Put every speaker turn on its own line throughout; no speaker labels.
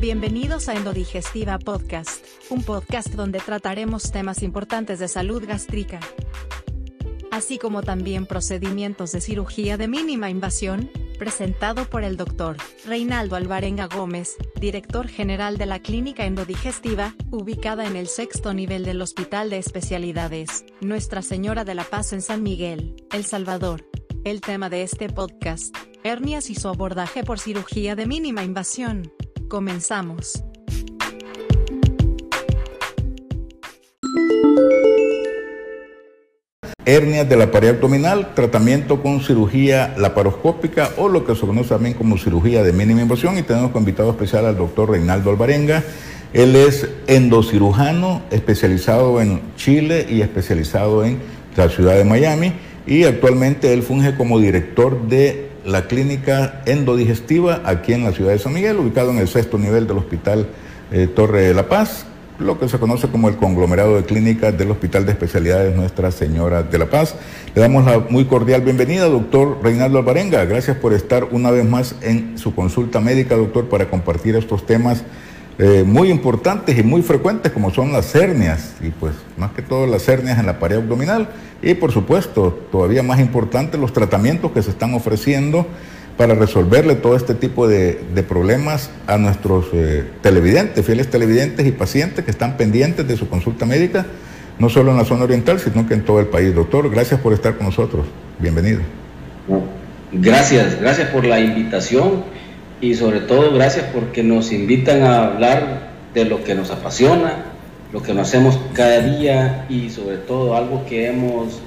Bienvenidos a Endodigestiva Podcast, un podcast donde trataremos temas importantes de salud gástrica, así como también procedimientos de cirugía de mínima invasión, presentado por el doctor Reinaldo Alvarenga Gómez, director general de la Clínica Endodigestiva, ubicada en el sexto nivel del Hospital de Especialidades, Nuestra Señora de la Paz en San Miguel, El Salvador. El tema de este podcast, hernias y su abordaje por cirugía de mínima invasión. Comenzamos.
hernias de la pared abdominal, tratamiento con cirugía laparoscópica o lo que se conoce también como cirugía de mínima invasión y tenemos como invitado especial al doctor Reinaldo Alvarenga. Él es endocirujano especializado en Chile y especializado en la ciudad de Miami y actualmente él funge como director de la clínica endodigestiva aquí en la ciudad de San Miguel, ubicado en el sexto nivel del Hospital eh, Torre de la Paz, lo que se conoce como el conglomerado de clínicas del Hospital de Especialidades Nuestra Señora de la Paz. Le damos la muy cordial bienvenida, doctor Reinaldo Alvarenga. Gracias por estar una vez más en su consulta médica, doctor, para compartir estos temas eh, muy importantes y muy frecuentes como son las hernias, y pues más que todo las hernias en la pared abdominal, y por supuesto, todavía más importante, los tratamientos que se están ofreciendo para resolverle todo este tipo de, problemas a nuestros eh, televidentes, fieles televidentes y pacientes que están pendientes de su consulta médica, no solo en la zona oriental, sino que en todo el país. Doctor, gracias por estar con nosotros. Bienvenido.
Gracias, gracias por la invitación y sobre todo gracias porque nos invitan a hablar de lo que nos apasiona, lo que nos hacemos cada día y sobre todo algo que hemos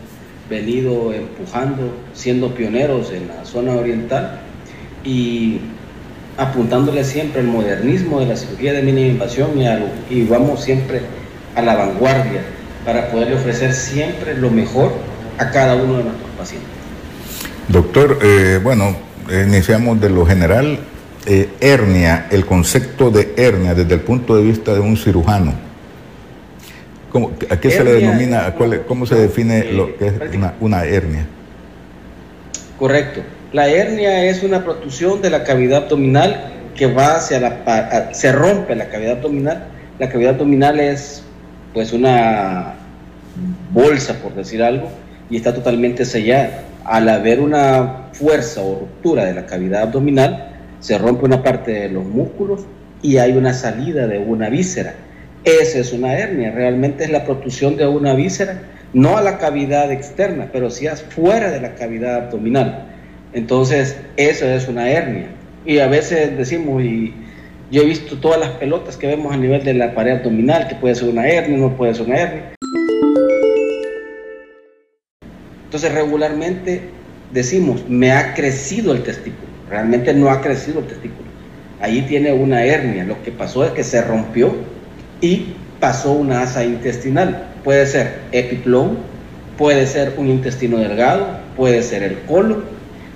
venido empujando, siendo pioneros en la zona oriental y apuntándole siempre al modernismo de la cirugía de mínima invasión y, y vamos siempre a la vanguardia para poderle ofrecer siempre lo mejor a cada uno de nuestros pacientes.
Doctor, eh, bueno, iniciamos de lo general. Eh, hernia, el concepto de hernia desde el punto de vista de un cirujano ¿A qué se le denomina, cómo se define lo que es una, hernia?
Correcto. La hernia es una protrusión de la cavidad abdominal que va hacia la... se rompe la cavidad abdominal. La cavidad abdominal es pues una bolsa, por decir algo, y está totalmente sellada. Al haber una fuerza o ruptura de la cavidad abdominal, se rompe una parte de los músculos y hay una salida de una víscera esa es una hernia, realmente es la protrusión de una víscera, no a la cavidad externa, pero sí fuera de la cavidad abdominal. Entonces, eso es una hernia. Y a veces decimos, y yo he visto todas las pelotas que vemos a nivel de la pared abdominal, que puede ser una hernia, no puede ser una hernia. Entonces, regularmente decimos, me ha crecido el testículo. Realmente no ha crecido el testículo. Ahí tiene una hernia. Lo que pasó es que se rompió y pasó una asa intestinal. Puede ser epiplón, puede ser un intestino delgado, puede ser el colon,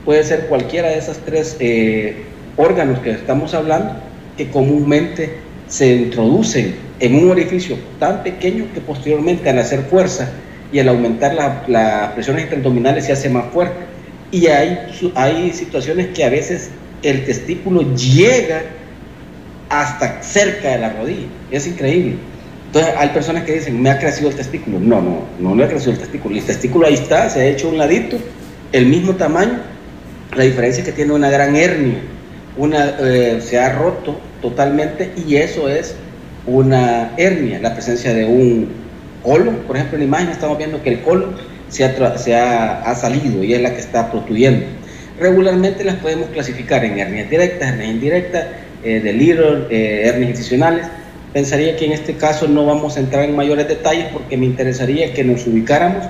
puede ser cualquiera de esos tres eh, órganos que estamos hablando que comúnmente se introducen en un orificio tan pequeño que posteriormente al hacer fuerza y al aumentar las la presiones abdominales se hace más fuerte. Y hay, hay situaciones que a veces el testículo llega hasta cerca de la rodilla. Es increíble. Entonces hay personas que dicen, me ha crecido el testículo. No, no, no me ha crecido el testículo. El testículo ahí está, se ha hecho un ladito, el mismo tamaño. La diferencia es que tiene una gran hernia, una, eh, se ha roto totalmente y eso es una hernia, la presencia de un colon. Por ejemplo, en la imagen estamos viendo que el colon se ha, se ha, ha salido y es la que está protuyendo. Regularmente las podemos clasificar en hernias directas, hernias indirectas, eh, de Little, eh, hernias institucionales. Pensaría que en este caso no vamos a entrar en mayores detalles porque me interesaría que nos ubicáramos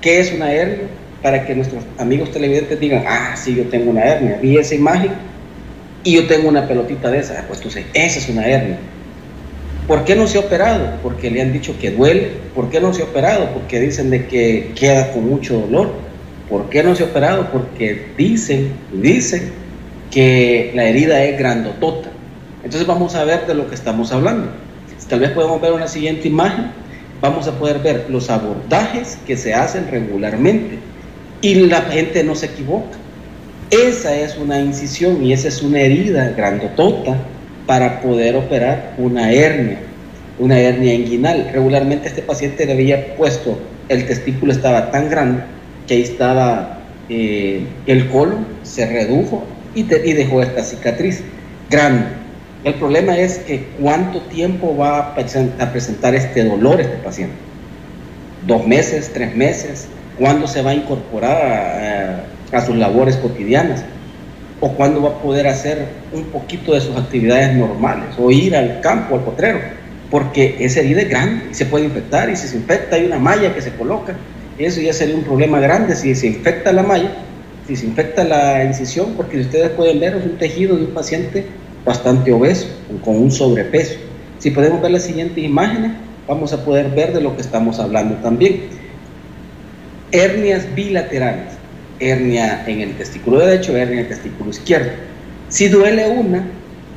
qué es una hernia para que nuestros amigos televidentes digan, ah, sí, yo tengo una hernia, vi esa imagen y yo tengo una pelotita de esa, pues entonces esa es una hernia. ¿Por qué no se ha operado? Porque le han dicho que duele. ¿Por qué no se ha operado? Porque dicen de que queda con mucho dolor. ¿Por qué no se ha operado? Porque dicen, dicen que la herida es grandotota. Entonces vamos a ver de lo que estamos hablando. Tal vez podemos ver una siguiente imagen. Vamos a poder ver los abordajes que se hacen regularmente y la gente no se equivoca. Esa es una incisión y esa es una herida grandotota para poder operar una hernia, una hernia inguinal. Regularmente este paciente le había puesto, el testículo estaba tan grande que ahí estaba eh, el colon, se redujo y, y dejó esta cicatriz grande. El problema es que cuánto tiempo va a presentar este dolor este paciente. Dos meses, tres meses, cuándo se va a incorporar a, sus labores cotidianas o cuándo va a poder hacer un poquito de sus actividades normales o ir al campo, al potrero, porque esa herida es grande y se puede infectar y si se infecta hay una malla que se coloca. Eso ya sería un problema grande si se infecta la malla, si se infecta la incisión, porque ustedes pueden ver es un tejido de un paciente bastante obeso, con un sobrepeso. Si podemos ver las siguientes imágenes, vamos a poder ver de lo que estamos hablando también. Hernias bilaterales, hernia en el testículo derecho, hernia en el testículo izquierdo. Si duele una,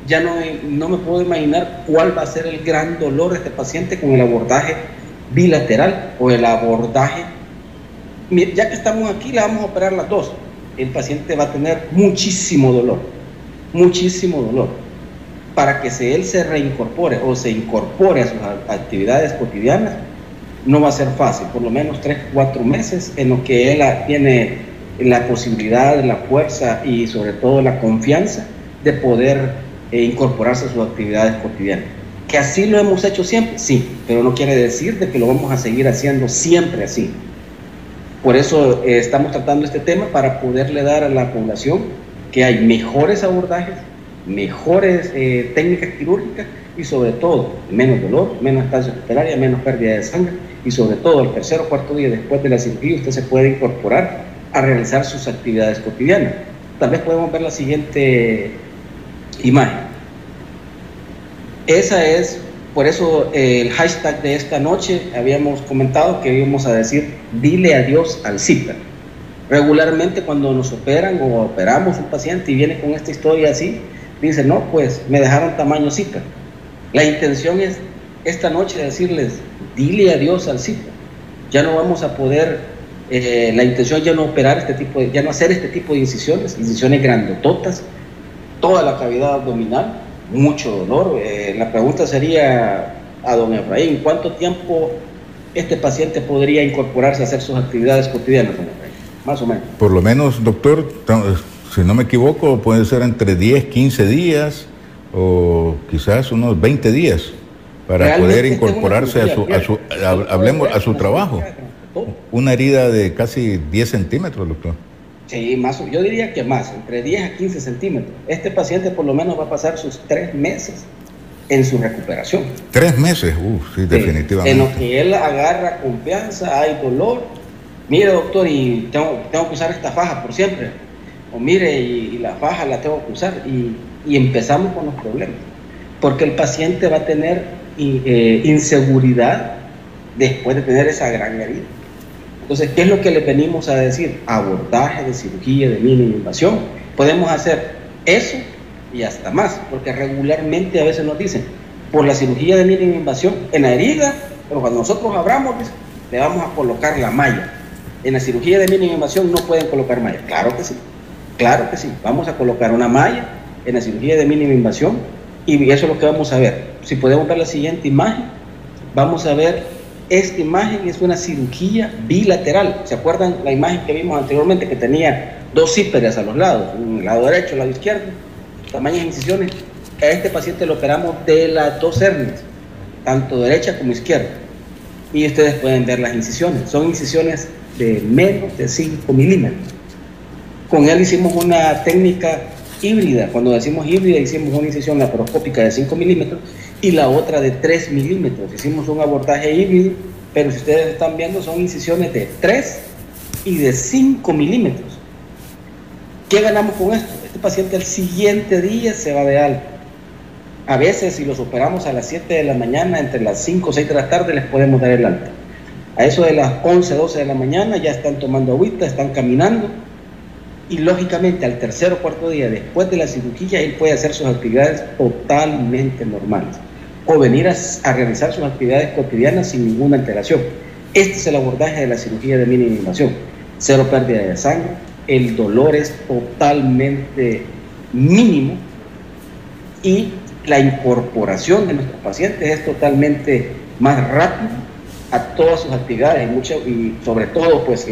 ya no, no me puedo imaginar cuál va a ser el gran dolor de este paciente con el abordaje bilateral o el abordaje. Ya que estamos aquí, le vamos a operar las dos. El paciente va a tener muchísimo dolor, muchísimo dolor. Para que él se reincorpore o se incorpore a sus actividades cotidianas, no va a ser fácil, por lo menos tres, cuatro meses en lo que él tiene la posibilidad, la fuerza y sobre todo la confianza de poder eh, incorporarse a sus actividades cotidianas. Que así lo hemos hecho siempre, sí, pero no quiere decir de que lo vamos a seguir haciendo siempre así. Por eso eh, estamos tratando este tema para poderle dar a la población que hay mejores abordajes, mejores eh, técnicas quirúrgicas y sobre todo menos dolor, menos estancia hospitalaria, menos pérdida de sangre y sobre todo el tercer o cuarto día después de la cirugía usted se puede incorporar a realizar sus actividades cotidianas. Tal vez podemos ver la siguiente imagen. Esa es, por eso el hashtag de esta noche habíamos comentado que íbamos a decir dile adiós al zika. Regularmente cuando nos operan o operamos un paciente y viene con esta historia así, dice, no, pues me dejaron tamaño zika. La intención es esta noche decirles, dile adiós al sitio. Ya no vamos a poder, eh, la intención ya no operar este tipo de, ya no hacer este tipo de incisiones, incisiones grandototas, toda la cavidad abdominal, mucho dolor. Eh, la pregunta sería a don Efraín, ¿cuánto tiempo este paciente podría incorporarse a hacer sus actividades cotidianas, don Efraín? Más o menos.
Por lo menos, doctor, si no me equivoco, puede ser entre 10, 15 días o quizás unos 20 días para poder incorporarse a su, a su, hablemos, a su trabajo. Una herida de casi 10 centímetros, doctor.
Sí, más, yo diría que más, entre 10 a 15 centímetros. Este paciente por lo menos va a pasar sus tres meses en su recuperación.
Tres meses, Uf, sí, definitivamente.
En lo que él agarra confianza, hay dolor. Mire, doctor, y tengo, tengo que usar esta faja por siempre. O mire, y, la faja la tengo que usar. Y, y empezamos con los problemas. Porque el paciente va a tener eh, inseguridad después de tener esa gran herida. Entonces, ¿qué es lo que le venimos a decir? Abordaje de cirugía de mínima invasión. Podemos hacer eso y hasta más, porque regularmente a veces nos dicen, por la cirugía de mínima invasión en la herida, pero cuando nosotros abramos, le vamos a colocar la malla. En la cirugía de mínima invasión no pueden colocar malla. Claro que sí, claro que sí. Vamos a colocar una malla en la cirugía de mínima invasión y eso es lo que vamos a ver. Si podemos ver la siguiente imagen, vamos a ver esta imagen es una cirugía bilateral. ¿Se acuerdan la imagen que vimos anteriormente que tenía dos cíperes a los lados, el lado derecho, lado izquierdo, tamaños incisiones? A este paciente lo operamos de las dos hernias, tanto derecha como izquierda. Y ustedes pueden ver las incisiones. Son incisiones de menos de 5 milímetros. Con él hicimos una técnica híbrida. Cuando decimos híbrida, hicimos una incisión laparoscópica de 5 milímetros y la otra de 3 milímetros. Hicimos un abordaje híbrido, pero si ustedes están viendo, son incisiones de 3 y de 5 milímetros. ¿Qué ganamos con esto? Este paciente el siguiente día se va de alta. A veces, si los operamos a las 7 de la mañana, entre las 5 o 6 de la tarde, les podemos dar el alta. A eso de las 11, 12 de la mañana ya están tomando agüita, están caminando y lógicamente al tercer o cuarto día después de la cirugía él puede hacer sus actividades totalmente normales o venir a, realizar sus actividades cotidianas sin ninguna alteración. Este es el abordaje de la cirugía de mínima. Cero pérdida de sangre, el dolor es totalmente mínimo y la incorporación de nuestros pacientes es totalmente más rápida a todas sus actividades y, sobre todo pues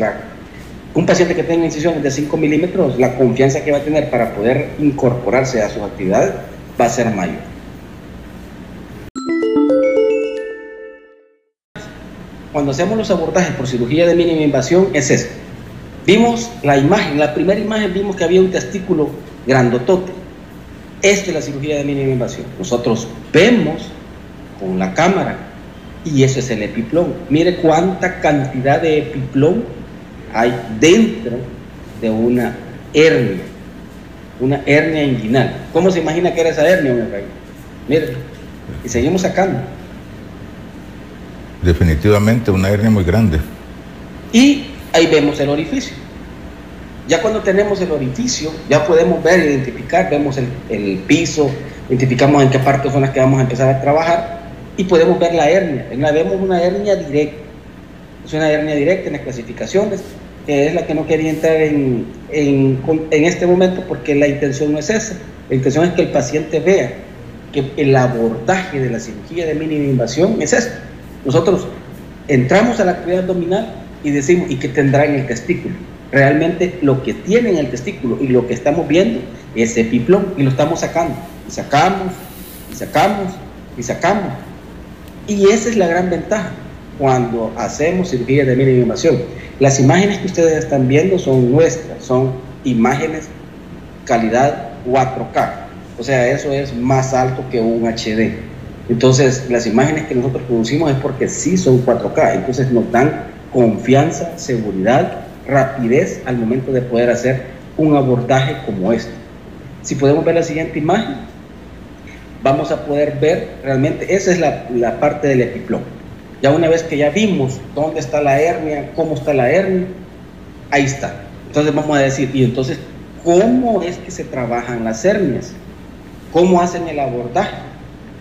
un paciente que tenga incisiones de 5 milímetros, la confianza que va a tener para poder incorporarse a sus actividades va a ser mayor. Cuando hacemos los abordajes por cirugía de mínima invasión es esto. Vimos la imagen, la primera imagen vimos que había un testículo grandotote. Esta es la cirugía de mínima invasión. Nosotros vemos con la cámara y eso es el epiplón. Mire cuánta cantidad de epiplón hay dentro de una hernia, una hernia inguinal. ¿Cómo se imagina que era esa hernia, Mire, y seguimos sacando.
Definitivamente una hernia muy grande.
Y ahí vemos el orificio. Ya cuando tenemos el orificio, ya podemos ver, identificar, vemos el, piso, identificamos en qué partes son las que vamos a empezar a trabajar y podemos ver la hernia. La vemos una hernia directa. Es una hernia directa en las clasificaciones, que es la que no quería entrar en, en, en este momento porque la intención no es esa. La intención es que el paciente vea que el abordaje de la cirugía de mínima invasión es esto. Nosotros entramos a la actividad abdominal y decimos, ¿y qué tendrá en el testículo? Realmente lo que tiene en el testículo y lo que estamos viendo es epiplón y lo estamos sacando. Y sacamos, y sacamos, y sacamos. Y esa es la gran ventaja cuando hacemos cirugía de mínima invasión. Las imágenes que ustedes están viendo son nuestras, son imágenes calidad 4K. O sea, eso es más alto que un HD. Entonces, las imágenes que nosotros producimos es porque sí son 4K. Entonces, nos dan confianza, seguridad, rapidez al momento de poder hacer un abordaje como este. Si podemos ver la siguiente imagen, vamos a poder ver realmente, esa es la, la parte del epiplón. Ya una vez que ya vimos dónde está la hernia, cómo está la hernia, ahí está. Entonces vamos a decir, y entonces, ¿cómo es que se trabajan las hernias? ¿Cómo hacen el abordaje?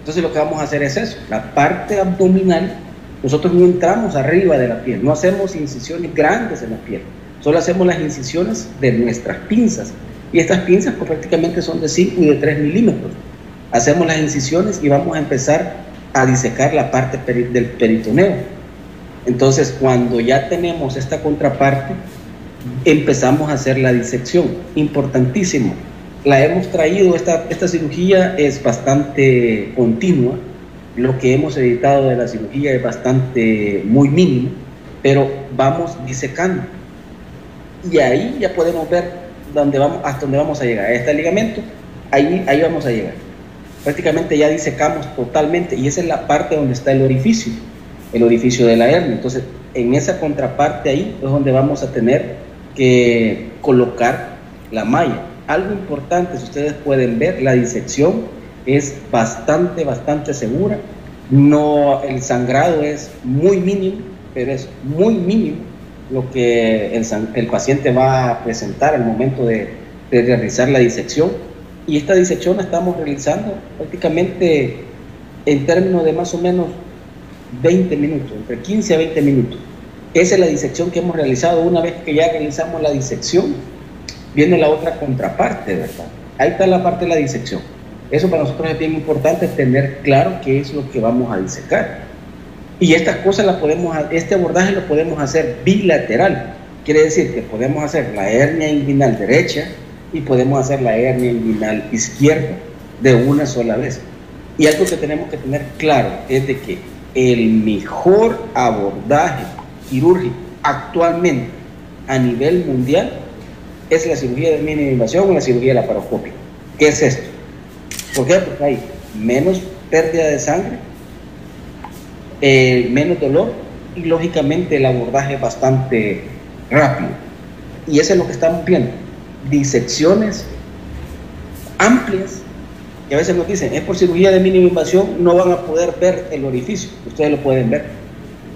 Entonces lo que vamos a hacer es eso, la parte abdominal, nosotros no entramos arriba de la piel, no hacemos incisiones grandes en la piel, solo hacemos las incisiones de nuestras pinzas. Y estas pinzas pues, prácticamente son de 5 y de 3 milímetros. Hacemos las incisiones y vamos a empezar a disecar la parte del peritoneo. Entonces, cuando ya tenemos esta contraparte, empezamos a hacer la disección. Importantísimo. La hemos traído, esta, esta cirugía es bastante continua. Lo que hemos editado de la cirugía es bastante, muy mínimo, pero vamos disecando. Y ahí ya podemos ver dónde vamos, hasta dónde vamos a llegar. Este ligamento, ahí, ahí vamos a llegar prácticamente ya disecamos totalmente y esa es la parte donde está el orificio, el orificio de la hernia. Entonces, en esa contraparte ahí es donde vamos a tener que colocar la malla. Algo importante, si ustedes pueden ver, la disección es bastante, bastante segura. No, el sangrado es muy mínimo, pero es muy mínimo lo que el, paciente va a presentar al momento de, de realizar la disección y esta disección la estamos realizando prácticamente en términos de más o menos 20 minutos, entre 15 a 20 minutos. Esa es la disección que hemos realizado. Una vez que ya realizamos la disección, viene la otra contraparte, ¿verdad? Ahí está la parte de la disección. Eso para nosotros es bien importante tener claro qué es lo que vamos a disecar. Y estas cosas las podemos, este abordaje lo podemos hacer bilateral. Quiere decir que podemos hacer la hernia inguinal derecha, y podemos hacer la hernia inguinal izquierda de una sola vez. Y algo que tenemos que tener claro es de que el mejor abordaje quirúrgico actualmente a nivel mundial es la cirugía de mínima invasión o la cirugía laparoscópica. ¿Qué es esto? ¿Por qué? Porque hay menos pérdida de sangre, eh, menos dolor y lógicamente el abordaje es bastante rápido. Y eso es lo que estamos viendo disecciones amplias que a veces nos dicen, es por cirugía de mínima invasión, no van a poder ver el orificio, ustedes lo pueden ver.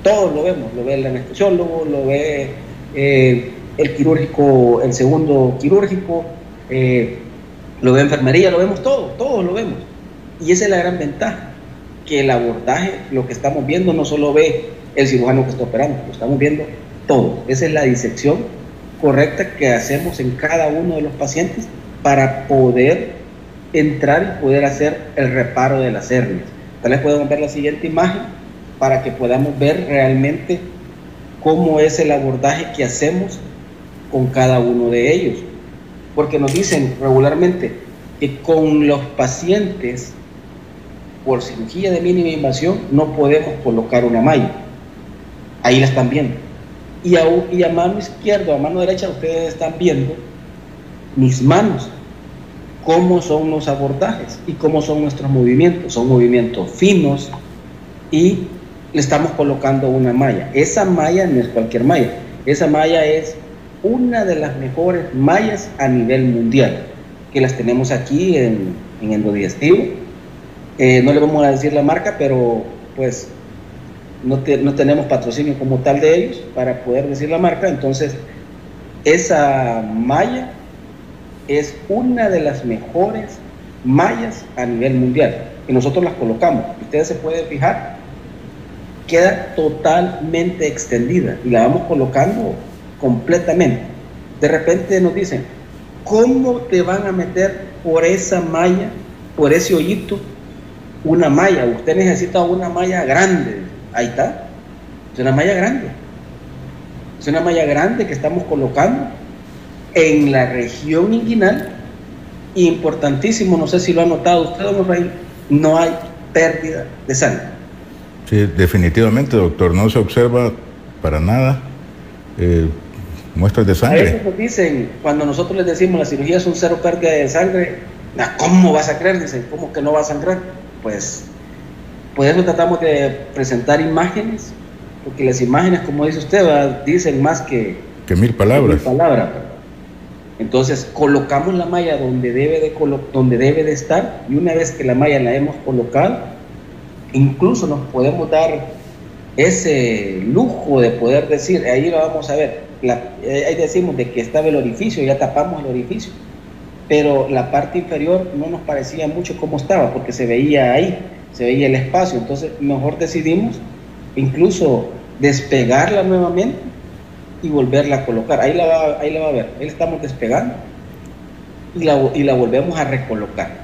Todos lo vemos, lo ve el anestesiólogo, lo ve eh, el quirúrgico, el segundo quirúrgico, eh, lo ve enfermería, lo vemos todo, todos lo vemos. Y esa es la gran ventaja, que el abordaje, lo que estamos viendo, no solo ve el cirujano que está operando, lo estamos viendo todo. Esa es la disección correcta que hacemos en cada uno de los pacientes para poder entrar y poder hacer el reparo de las hernias. Tal vez podemos ver la siguiente imagen para que podamos ver realmente cómo es el abordaje que hacemos con cada uno de ellos. Porque nos dicen regularmente que con los pacientes por cirugía de mínima invasión no podemos colocar una malla. Ahí la están viendo. Y a, y a mano izquierda a mano derecha ustedes están viendo mis manos, cómo son los abordajes y cómo son nuestros movimientos. Son movimientos finos y le estamos colocando una malla. Esa malla no es cualquier malla. Esa malla es una de las mejores mallas a nivel mundial, que las tenemos aquí en, en Endodigestivo. Eh, no le vamos a decir la marca, pero pues no, no, tenemos patrocinio como tal de ellos para poder decir la marca. Entonces, esa malla es una de las mejores mallas a nivel mundial y nosotros las colocamos. Ustedes se pueden fijar, queda totalmente extendida y la vamos colocando completamente. De repente nos dicen, ¿cómo te van a meter por esa malla, por ese hoyito, una malla? Usted necesita una malla grande. Ahí está. Es una malla grande. Es una malla grande que estamos colocando en la región inguinal. Importantísimo, no sé si lo ha notado usted, don Raúl, no hay pérdida de sangre.
Sí, definitivamente, doctor, no se observa para nada. Eh, muestras de sangre. A
nos dicen, cuando nosotros les decimos la cirugía es un cero pérdida de sangre, ¿cómo vas a creer? Dicen, ¿cómo que no vas a sangrar? Pues, por eso tratamos de presentar imágenes, porque las imágenes, como dice usted, dicen más que,
que mil palabras.
Que mil palabras. Entonces colocamos la malla donde debe, de donde debe de estar y una vez que la malla la hemos colocado, incluso nos podemos dar ese lujo de poder decir, ahí lo vamos a ver, eh, ahí decimos de que estaba el orificio, ya tapamos el orificio, pero la parte inferior no nos parecía mucho como estaba, porque se veía ahí, se veía el espacio, entonces mejor decidimos incluso despegarla nuevamente y volverla a colocar, ahí la va, ahí la va a ver, ahí la estamos despegando y la, y la volvemos a recolocar.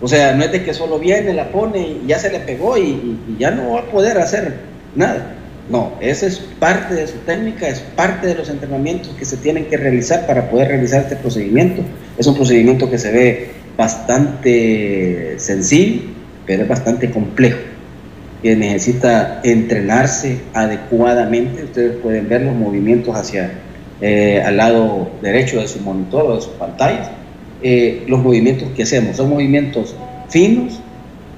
O sea, no es de que solo viene, la pone y ya se le pegó y ya no va a poder hacer nada no, esa es parte de su técnica, es parte de los entrenamientos que se tienen que realizar para poder realizar este procedimiento. Es un procedimiento que se ve bastante sencillo, pero es bastante complejo, que necesita entrenarse adecuadamente. Ustedes pueden ver los movimientos hacia eh, al lado derecho de su monitor o de su pantalla. Eh, los movimientos que hacemos son movimientos finos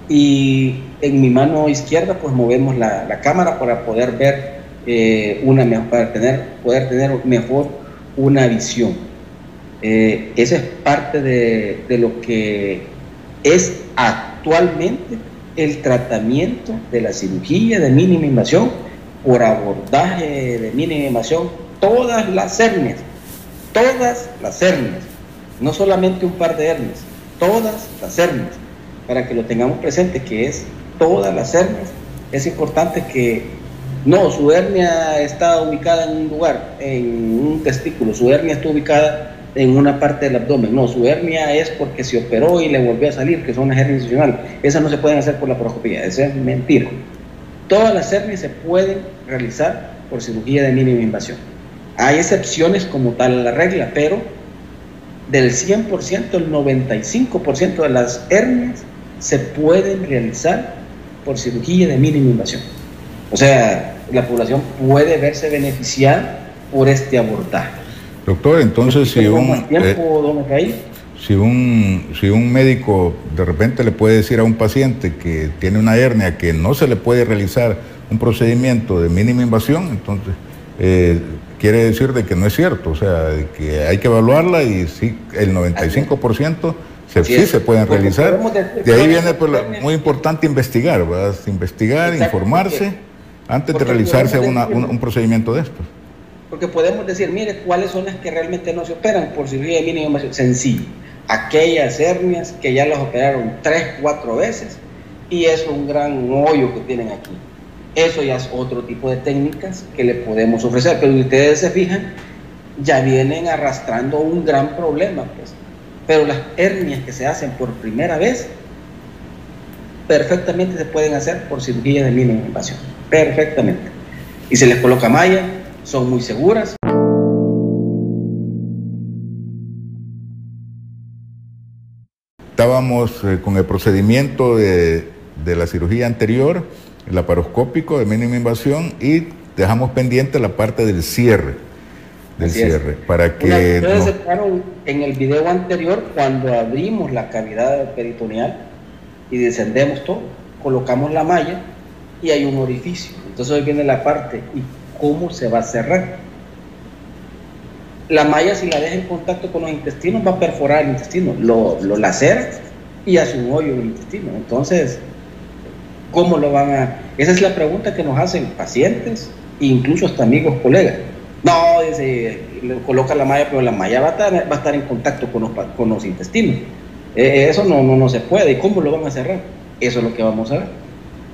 y en mi mano izquierda pues movemos la, cámara para poder ver eh, una para tener, poder tener mejor una visión. Eh, esa es parte de, de, lo que es actualmente el tratamiento de la cirugía de mínima invasión por abordaje de mínima invasión, todas las hernias, todas las hernias, no solamente un par de hernias, todas las hernias, para que lo tengamos presente que es todas las hernias, es importante que no, su hernia está ubicada en un lugar, en un testículo, su hernia está ubicada en una parte del abdomen, no, su hernia es porque se operó y le volvió a salir, que son las hernias institucionales, esas no se pueden hacer por la poroscopía, eso es mentira. Todas las hernias se pueden realizar por cirugía de mínima invasión. Hay excepciones como tal a la regla, pero del 100%, el 95% de las hernias se pueden realizar por cirugía de mínima invasión. O sea, la población puede verse beneficiada por este abordaje.
Doctor, entonces si un, eh, si un, si un médico de repente le puede decir a un paciente que tiene una hernia que no se le puede realizar un procedimiento de mínima invasión, entonces eh, quiere decir de que no es cierto, o sea, que hay que evaluarla y sí, el 95% sí se pueden realizar. De ahí viene pues, muy importante investigar, ¿verdad? Investigar, informarse antes de realizarse un, procedimiento de estos.
Porque podemos decir, mire, ¿cuáles son las que realmente no se operan por cirugía de mínima Sencillo. Aquellas hernias que ya las operaron tres, cuatro veces y es un gran hoyo que tienen aquí. Eso ya es otro tipo de técnicas que le podemos ofrecer. Pero ustedes se fijan, ya vienen arrastrando un gran problema, pues Pero las hernias que se hacen por primera vez, perfectamente se pueden hacer por cirugía de mínima invasión. Perfectamente. Y se les coloca malla, son muy seguras.
Estábamos eh, con el procedimiento de, de la cirugía anterior, el laparoscópico de mínima invasión, y dejamos pendiente la parte del cierre del cierre. Para que
ustedes en el video anterior cuando abrimos la cavidad peritoneal y descendemos todo, colocamos la malla y hay un orificio. Entonces hoy viene la parte y cómo se va a cerrar. La malla si la deja en contacto con los intestinos va a perforar el intestino, lo, lo lacera y hace un hoyo en el intestino. Entonces, ¿cómo lo van a...? Esa es la pregunta que nos hacen pacientes incluso hasta amigos, colegas. No, dice, le coloca la malla, pero la malla va a estar, en contacto con los, intestinos. Eh, eh, eso no, no, no se puede. ¿Y cómo lo van a cerrar? Eso es lo que vamos a ver.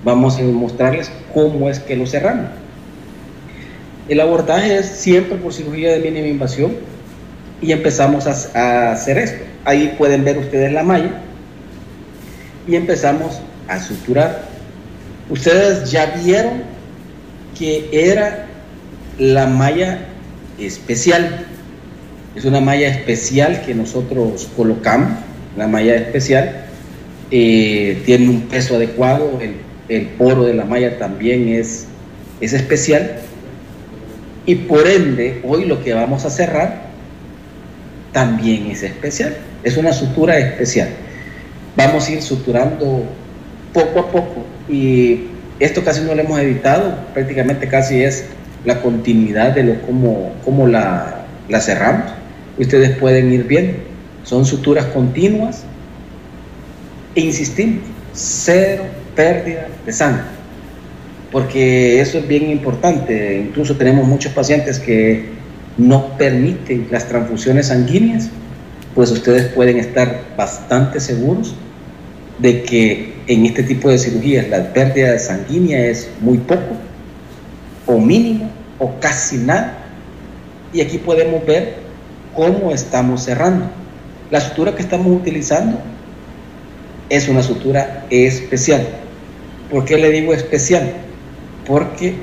Vamos a mostrarles cómo es que lo cerramos. El abordaje es siempre por cirugía de mínima invasión y empezamos a hacer esto. Ahí pueden ver ustedes la malla y empezamos a suturar. Ustedes ya vieron que era la malla especial. Es una malla especial que nosotros colocamos, la malla especial. Eh, tiene un peso adecuado, el, el, poro de la malla también es, es especial. Y por ende, hoy lo que vamos a cerrar también es especial. Es una sutura especial. Vamos a ir suturando poco a poco. Y esto casi no lo hemos editado, prácticamente casi es la continuidad de lo cómo, cómo la, la cerramos. Ustedes pueden ir viendo. Son suturas continuas e insistimos, cero pérdida de sangre. Porque eso es bien importante. Incluso tenemos muchos pacientes que no permiten las transfusiones sanguíneas, pues ustedes pueden estar bastante seguros de que en este tipo de cirugías la pérdida sanguínea es muy poco o mínimo o casi nada. Y aquí podemos ver cómo estamos cerrando. La sutura que estamos utilizando es una sutura especial. ¿Por qué le digo especial? Porque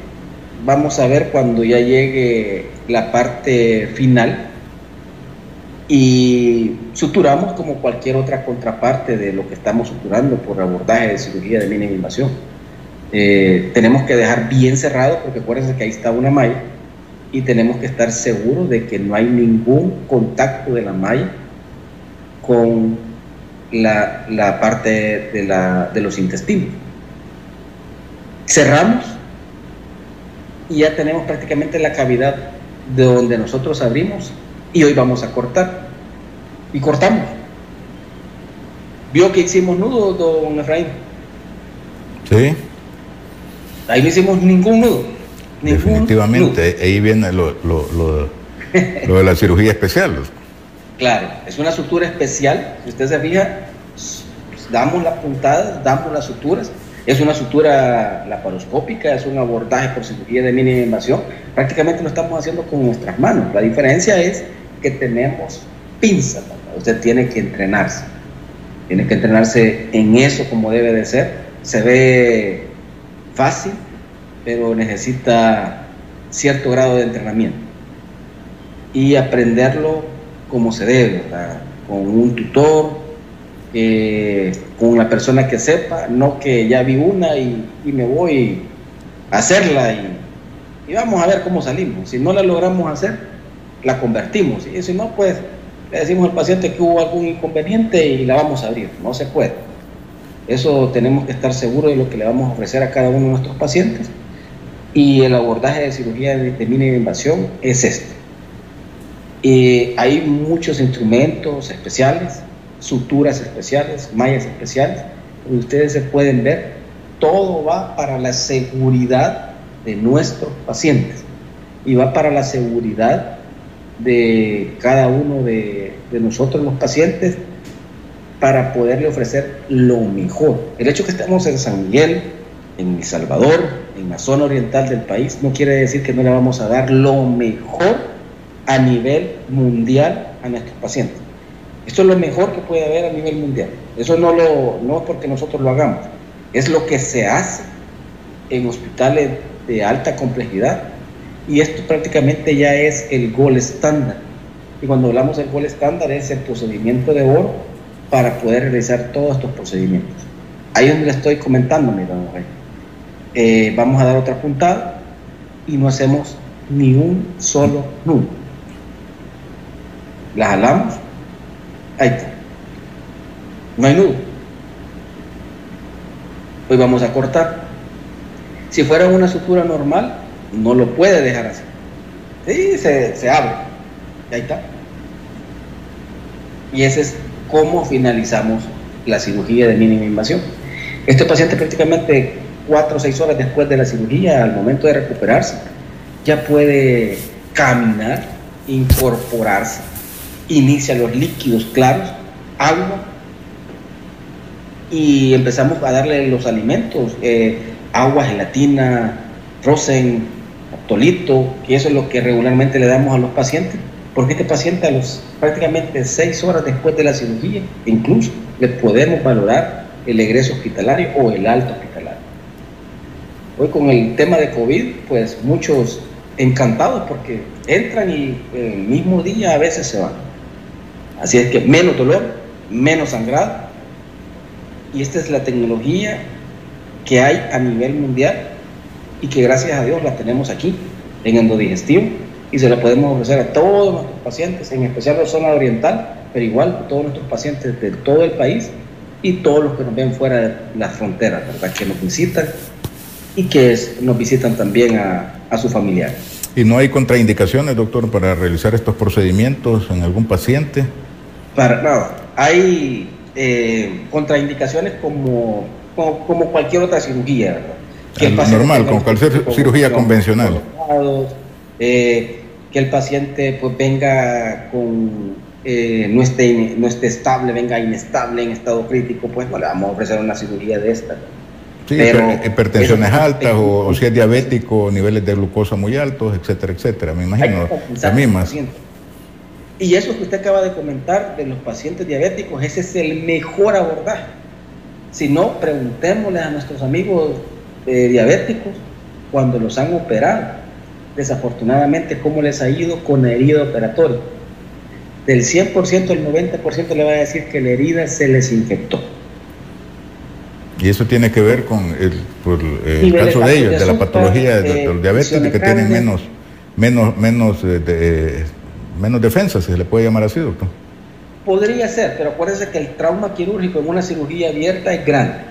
vamos a ver cuando ya llegue la parte final y suturamos como cualquier otra contraparte de lo que estamos suturando por abordaje de cirugía de mínima invasión. Eh, tenemos que dejar bien cerrado porque acuérdense que ahí está una malla y tenemos que estar seguros de que no hay ningún contacto de la malla con la, la parte de, la, de los intestinos. Cerramos y ya tenemos prácticamente la cavidad de donde nosotros abrimos y hoy vamos a cortar. Y cortamos. ¿Vio que hicimos nudo, don Efraín?
Sí.
Ahí no hicimos ningún nudo.
Definitivamente, ahí viene lo, lo, de la cirugía especial.
Claro, es una sutura especial. Si usted se fija, damos las puntadas, damos las suturas. Es una sutura laparoscópica, es un abordaje por cirugía de mínima invasión. Prácticamente lo estamos haciendo con nuestras manos. La diferencia es que tenemos pinzas. Usted tiene que entrenarse. Tiene que entrenarse en eso como debe de ser. Se ve fácil, pero necesita cierto grado de entrenamiento y aprenderlo como se debe, con un tutor, eh, con una persona que sepa, no que ya vi una y, me voy a hacerla y, y, vamos a ver cómo salimos. Si no la logramos hacer, la convertimos y si no, pues le decimos al paciente que hubo algún inconveniente y la vamos a abrir, no se puede. Eso tenemos que estar seguros de lo que le vamos a ofrecer a cada uno de nuestros pacientes y el abordaje de cirugía de mínima invasión es este. Eh, hay muchos instrumentos especiales, suturas especiales, mallas especiales, ustedes se pueden ver, todo va para la seguridad de nuestros pacientes y va para la seguridad de cada uno de, de nosotros los pacientes para poderle ofrecer lo mejor. El hecho que estemos en San Miguel, en El Salvador, en la zona oriental del país, no quiere decir que no le vamos a dar lo mejor a nivel mundial a nuestros pacientes. Esto es lo mejor que puede haber a nivel mundial. Eso no, lo, no es porque nosotros lo hagamos, es lo que se hace en hospitales de alta complejidad y esto prácticamente ya es el gol estándar. Y cuando hablamos del gol estándar es el procedimiento de oro para poder realizar todos estos procedimientos. Ahí es donde le estoy comentando, mi don eh, vamos a dar otra puntada y no hacemos ni un solo nudo. La jalamos, ahí está. No hay nudo. Hoy vamos a cortar. Si fuera una sutura normal, no lo puede dejar así. Sí, se, se abre. Ahí está. Y ese es cómo finalizamos la cirugía de mínima invasión. Este paciente prácticamente cuatro o seis horas después de la cirugía, al momento de recuperarse, ya puede caminar, incorporarse, inicia los líquidos claros, agua, y empezamos a darle los alimentos, eh, agua, gelatina, rosen, tolito, que eso es lo que regularmente le damos a los pacientes, porque este paciente a los prácticamente seis horas después de la cirugía, incluso le podemos valorar el egreso hospitalario o el alto hospitalario. Hoy con el tema de COVID, pues muchos encantados porque entran y el mismo día a veces se van. Así es que menos dolor, menos sangrado. Y esta es la tecnología que hay a nivel mundial y que gracias a Dios la tenemos aquí en endodigestivo y se la podemos ofrecer a todos nuestros pacientes, en especial la zona oriental, pero igual a todos nuestros pacientes de todo el país y todos los que nos ven fuera de las fronteras, ¿verdad? que nos visitan y que nos visitan también a, a sus familiares.
¿Y no hay contraindicaciones, doctor, para realizar estos procedimientos en algún paciente?
Para nada. Hay eh, contraindicaciones como, como, cualquier otra cirugía, ¿verdad?
Que el normal, como cualquier cirugía convencional.
Eh, que el paciente pues venga con eh, no, esté, no esté estable, venga inestable en estado crítico, pues no le vamos a ofrecer una cirugía de esta.
Sí, Pero hipertensiones altas o, si es diabético, niveles de glucosa muy altos, etcétera, etcétera. Me imagino las mismas.
Y eso que usted acaba de comentar de los pacientes diabéticos, ese es el mejor abordaje. Si no, preguntémosle a nuestros amigos eh, diabéticos cuando los han operado, desafortunadamente, cómo les ha ido con la herida operatoria del 100%, el 90% le va a decir que la herida se les infectó.
Y eso tiene que ver con el, caso de ellos, de la patología de, los diabéticos que tienen menos, menos, menos, eh, menos defensa, si se le puede llamar así, doctor.
Podría ser, pero acuérdense que el trauma quirúrgico en una cirugía abierta es grande.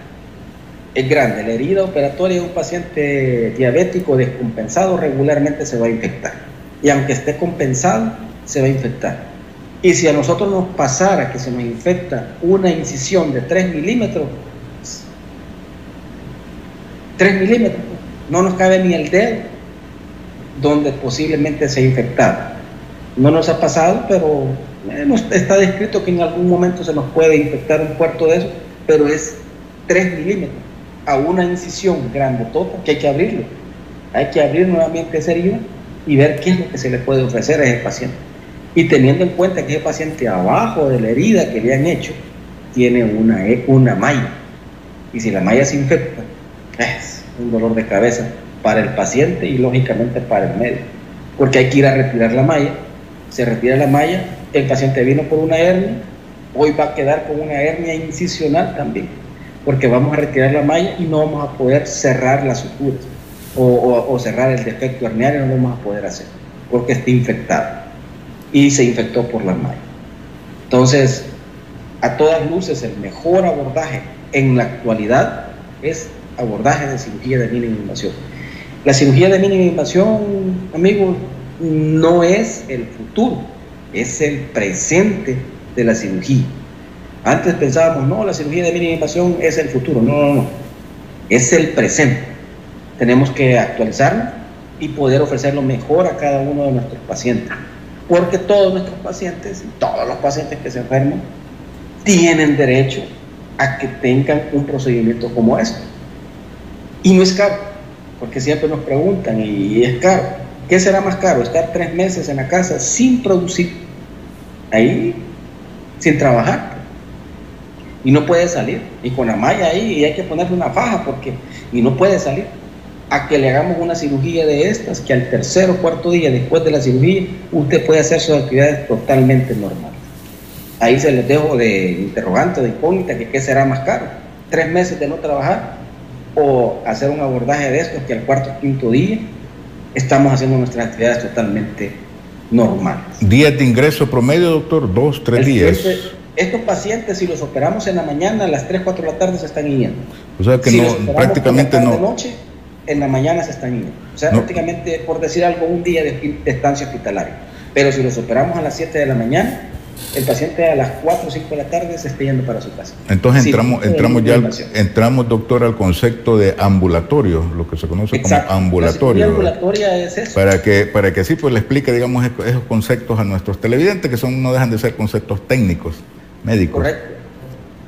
Es grande. La herida operatoria de un paciente diabético descompensado regularmente se va a infectar. Y aunque esté compensado, se va a infectar. Y si a nosotros nos pasara que se nos infecta una incisión de 3 milímetros, 3 milímetros, no nos cabe ni el dedo donde posiblemente se ha infectado. No nos ha pasado, pero está descrito que en algún momento se nos puede infectar un puerto de eso, pero es 3 milímetros a una incisión grande, toda, que hay que abrirlo. Hay que abrir nuevamente esa herida y ver qué es lo que se le puede ofrecer a ese paciente. Y teniendo en cuenta que ese paciente abajo de la herida que le han hecho tiene una, e, una malla. Y si la malla se infecta, es un dolor de cabeza para el paciente y lógicamente para el médico. Porque hay que ir a retirar la malla. Se retira la malla, el paciente vino por una hernia, hoy va a quedar con una hernia incisional también. Porque vamos a retirar la malla y no vamos a poder cerrar las suturas o, cerrar el defecto herniario, no lo vamos a poder hacer porque está infectado y se infectó por la malla. Entonces, a todas luces, el mejor abordaje en la actualidad es abordaje de cirugía de mínima invasión. La cirugía de mínima invasión, amigos, no es el futuro, es el presente de la cirugía. Antes pensábamos, no, la cirugía de mínima invasión es el futuro. No, no, no. Es el presente. Tenemos que actualizarlo y poder ofrecer lo mejor a cada uno de nuestros pacientes porque todos nuestros pacientes, todos los pacientes que se enferman, tienen derecho a que tengan un procedimiento como este. Y no es caro, porque siempre nos preguntan, y es caro. ¿Qué será más caro? Estar tres meses en la casa sin producir. Ahí sin trabajar. Y no puede salir. Y con la malla ahí y hay que ponerle una faja porque y no puede salir. A que le hagamos una cirugía de estas, que al tercer o cuarto día después de la cirugía usted puede hacer sus actividades totalmente normales. Ahí se les dejo de interrogante, de incógnita, que qué será más caro. Tres meses de no trabajar o hacer un abordaje de estos que al cuarto o quinto día estamos haciendo nuestras actividades totalmente normales.
¿Días de ingreso promedio, doctor? ¿Dos, tres días?
Estos pacientes, si los operamos en la mañana, a las 3, 4 de la tarde se están yendo.
O sea que no, prácticamente no.
noche, en la mañana se están yendo. O sea, prácticamente, por decir algo, un día de, de estancia hospitalaria. Pero si los operamos a las 7 de la mañana, el paciente a las 4 o 5 de la tarde se está yendo para su casa.
Entonces entramos, entramos ya, entramos doctor al concepto de ambulatorio, lo que se conoce como ambulatorio.
La ambulatoria es eso.
Para que, para que así pues le explique, digamos, esos conceptos a nuestros televidentes, que son, no dejan de ser conceptos técnicos, médicos.
Correcto.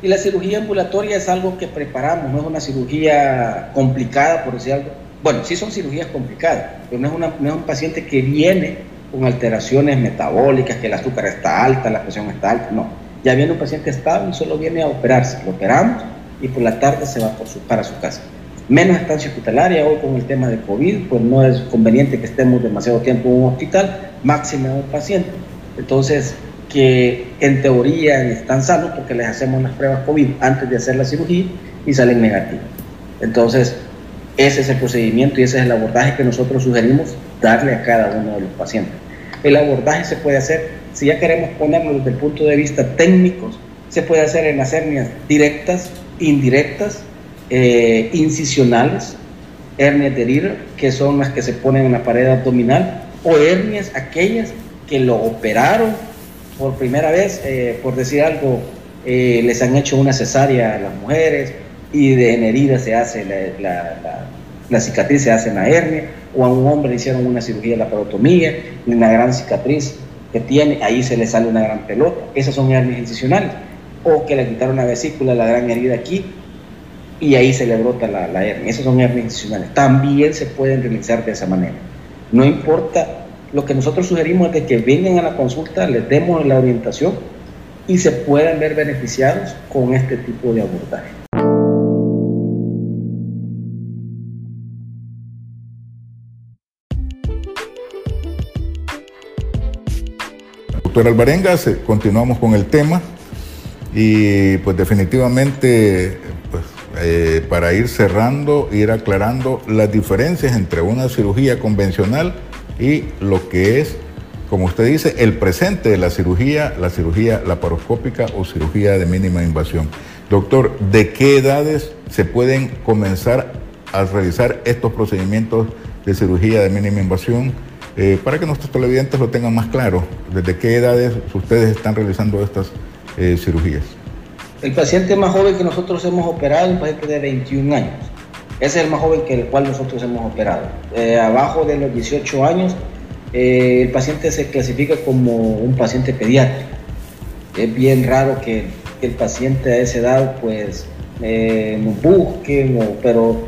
Y la cirugía ambulatoria es algo que preparamos, no es una cirugía complicada, por decir algo. Bueno, sí son cirugías complicadas, pero no es, una, no es un paciente que viene con alteraciones metabólicas, que el azúcar está alta, la presión está alta, no. Ya viene un paciente estable y solo viene a operarse. Lo operamos y por la tarde se va por su, para su casa. Menos estancia hospitalaria, hoy con el tema de COVID, pues no es conveniente que estemos demasiado tiempo en un hospital, máximo un paciente. Entonces, que en teoría están sanos porque les hacemos las pruebas COVID antes de hacer la cirugía y salen negativos. Entonces, ese es el procedimiento y ese es el abordaje que nosotros sugerimos darle a cada uno de los pacientes. El abordaje se puede hacer, si ya queremos ponerlo desde el punto de vista técnico, se puede hacer en las hernias directas, indirectas, eh, incisionales, hernias de Ritter, que son las que se ponen en la pared abdominal, o hernias aquellas que lo operaron por primera vez, eh, por decir algo, eh, les han hecho una cesárea a las mujeres y de en herida se hace la, la cicatriz, se hace en la hernia, o a un hombre le hicieron una cirugía de la parotomía, una gran cicatriz que tiene, ahí se le sale una gran pelota, esas son hernias incisionales, o que le quitaron la vesícula, la gran herida aquí, y ahí se le brota la, la hernia, esas son hernias incisionales, también se pueden realizar de esa manera. No importa, lo que nosotros sugerimos es de que vengan a la consulta, les demos la orientación y se puedan ver beneficiados con este tipo de abordaje.
Doctor Alvarenga, continuamos con el tema y pues definitivamente pues, eh, para ir cerrando, ir aclarando las diferencias entre una cirugía convencional y lo que es, como usted dice, el presente de la cirugía, la cirugía laparoscópica o cirugía de mínima invasión. Doctor, ¿de qué edades se pueden comenzar a realizar estos procedimientos de cirugía de mínima invasión? Eh, para que nuestros televidentes lo tengan más claro, ¿desde qué edades ustedes están realizando estas eh, cirugías?
El paciente más joven que nosotros hemos operado es un paciente de 21 años. Ese es el más joven que el cual nosotros hemos operado. Eh, abajo de los 18 años, el paciente se clasifica como un paciente pediátrico. Es bien raro que, el paciente a esa edad pues nos busque, pero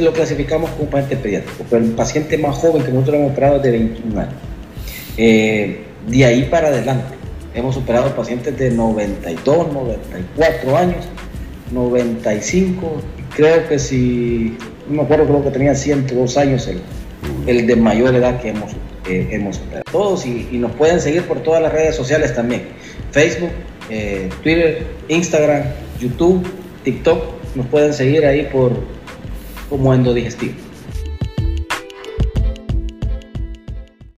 lo clasificamos como paciente pediátrico, pero el paciente más joven que nosotros hemos operado es de 21 años. Eh, de ahí para adelante, hemos operado pacientes de 92, 94 años, 95, creo que si, no me acuerdo, creo que tenía 102 años el, el de mayor edad que hemos, eh, hemos. Todos y, nos pueden seguir por todas las redes sociales también, Facebook, eh, Twitter, Instagram, YouTube, TikTok, nos pueden seguir ahí por como endodigestivo.